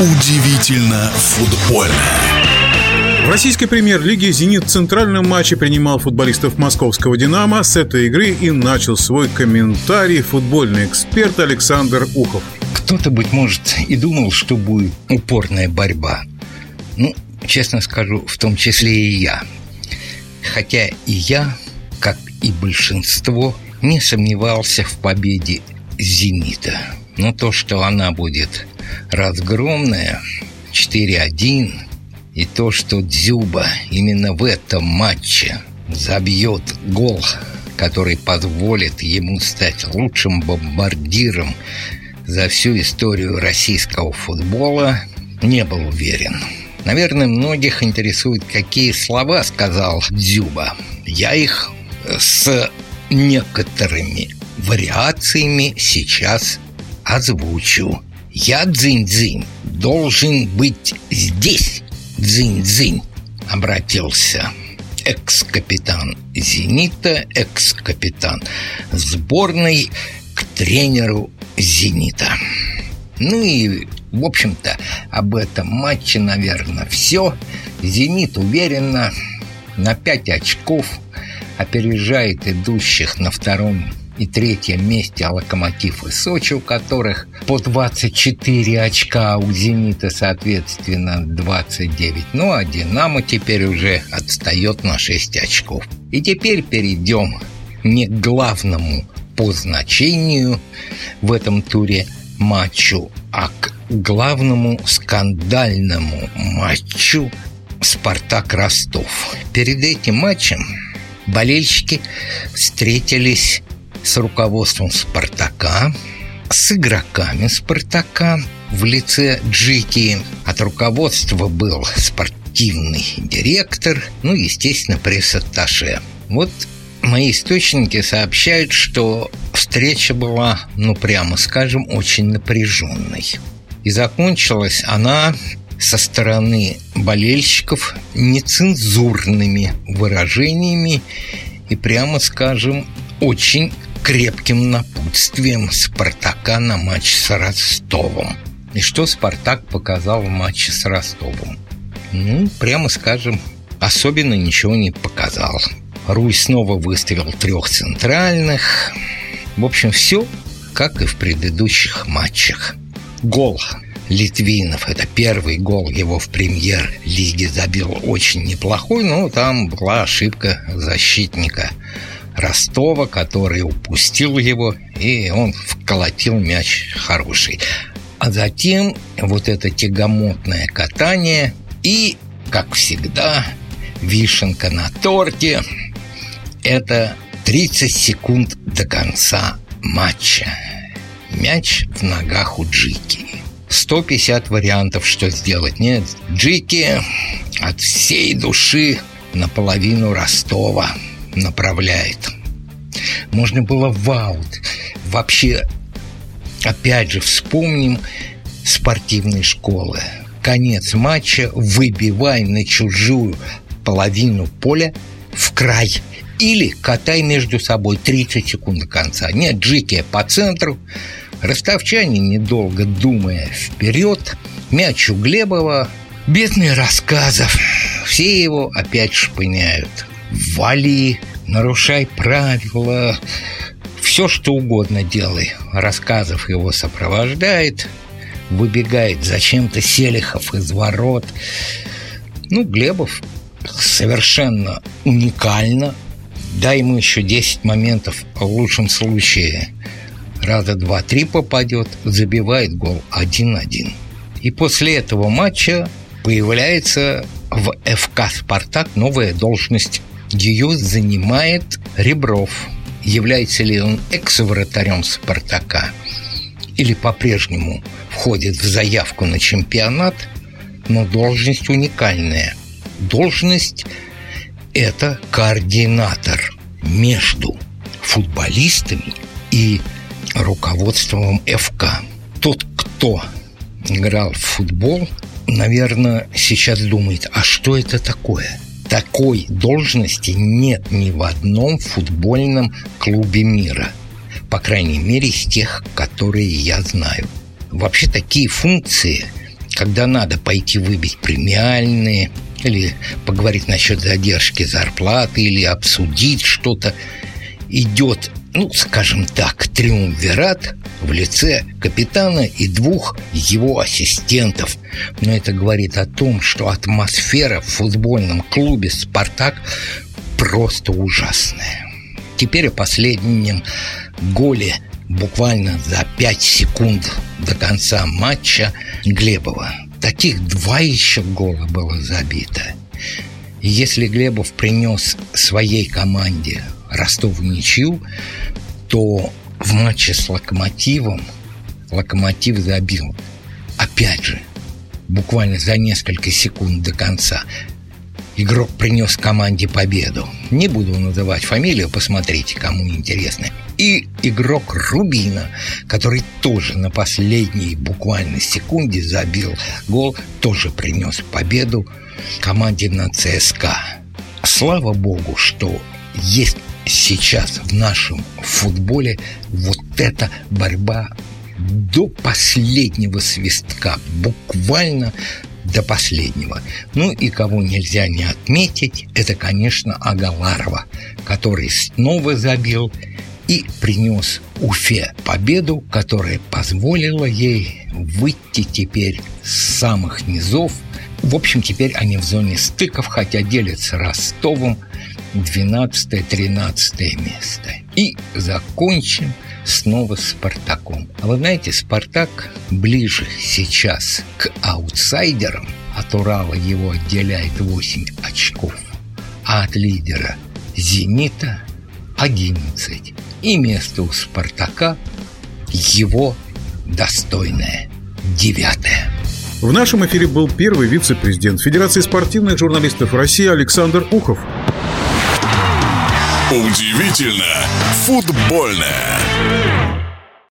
Удивительно футбольно. В российской премьер-лиге «Зенит» в центральном матче принимал футболистов московского «Динамо». С этой игры и начал свой комментарий футбольный эксперт Александр Ухов. Кто-то, быть может, и думал, что будет упорная борьба. Ну, честно скажу, в том числе и я. Хотя и я, как и большинство, не сомневался в победе «Зенита». Но то, что она будет разгромная, 4-1, и то, что Дзюба именно в этом матче забьет гол, который позволит ему стать лучшим бомбардиром за всю историю российского футбола, не был уверен. Наверное, многих интересует, какие слова сказал Дзюба. Я их с некоторыми вариациями сейчас озвучу. Я дзынь-дзынь должен быть здесь. Дзынь-дзынь обратился экс-капитан «Зенита», экс-капитан сборной к тренеру «Зенита». Ну и, в общем-то, об этом матче, наверное, все. «Зенит» уверенно на 5 очков опережает идущих на втором и третьем месте «Локомотив» и «Сочи», у которых по 24 очка, а у «Зенита», соответственно, 29. Ну, а «Динамо» теперь уже отстает на 6 очков. И теперь перейдем не к главному по значению в этом туре матчу, а к главному скандальному матчу «Спартак Ростов». Перед этим матчем болельщики встретились с руководством «Спартака», с игроками «Спартака» в лице Джики. От руководства был спортивный директор, ну, естественно, пресс-атташе. Вот мои источники сообщают, что встреча была, ну, прямо скажем, очень напряженной. И закончилась она со стороны болельщиков нецензурными выражениями и, прямо скажем, очень крепким напутствием Спартака на матч с Ростовом. И что Спартак показал в матче с Ростовом? Ну, прямо скажем, особенно ничего не показал. Руй снова выставил трех центральных. В общем, все как и в предыдущих матчах. Гол Литвинов. Это первый гол его в премьер-лиге забил очень неплохой, но там была ошибка защитника Ростова, который упустил его, и он вколотил мяч хороший. А затем вот это тягомотное катание и, как всегда, вишенка на торте – это 30 секунд до конца матча. Мяч в ногах у Джики. 150 вариантов, что сделать. Нет, Джики от всей души наполовину Ростова – направляет. Можно было в аут. Вообще, опять же, вспомним спортивные школы. Конец матча, выбивай на чужую половину поля в край. Или катай между собой 30 секунд до конца. Нет, джики по центру. Ростовчане, недолго думая вперед, мяч у Глебова, бедный рассказов. Все его опять шпыняют вали, нарушай правила, все что угодно делай. Рассказов его сопровождает, выбегает зачем-то Селихов из ворот. Ну, Глебов совершенно уникально. Дай ему еще 10 моментов, в лучшем случае раза два-три попадет, забивает гол 1-1. И после этого матча появляется в ФК «Спартак» новая должность ее занимает Ребров. Является ли он экс-вратарем «Спартака» или по-прежнему входит в заявку на чемпионат, но должность уникальная. Должность – это координатор между футболистами и руководством ФК. Тот, кто играл в футбол, наверное, сейчас думает, а что это такое – такой должности нет ни в одном футбольном клубе мира. По крайней мере, из тех, которые я знаю. Вообще такие функции когда надо пойти выбить премиальные, или поговорить насчет задержки зарплаты, или обсудить что-то, идет, ну, скажем так, триумвират в лице капитана и двух его ассистентов. Но это говорит о том, что атмосфера в футбольном клубе «Спартак» просто ужасная. Теперь о последнем голе буквально за 5 секунд до конца матча Глебова. Таких два еще гола было забито. Если Глебов принес своей команде Ростов ничью, то в матче с Локомотивом Локомотив забил. Опять же, буквально за несколько секунд до конца игрок принес команде победу. Не буду называть фамилию, посмотрите, кому интересно. И игрок Рубина, который тоже на последней буквально секунде забил гол, тоже принес победу команде на ЦСКА. Слава богу, что есть сейчас в нашем футболе вот эта борьба до последнего свистка, буквально до последнего. Ну и кого нельзя не отметить, это, конечно, Агаларова, который снова забил и принес Уфе победу, которая позволила ей выйти теперь с самых низов. В общем, теперь они в зоне стыков, хотя делятся Ростовом 12-13 место. И закончим снова с Спартаком. А вы знаете, Спартак ближе сейчас к аутсайдерам. От Урала его отделяет 8 очков, а от лидера Зенита 11. И место у Спартака его достойное девятое. В нашем эфире был первый вице-президент Федерации спортивных журналистов России Александр Ухов. Удивительно футбольное.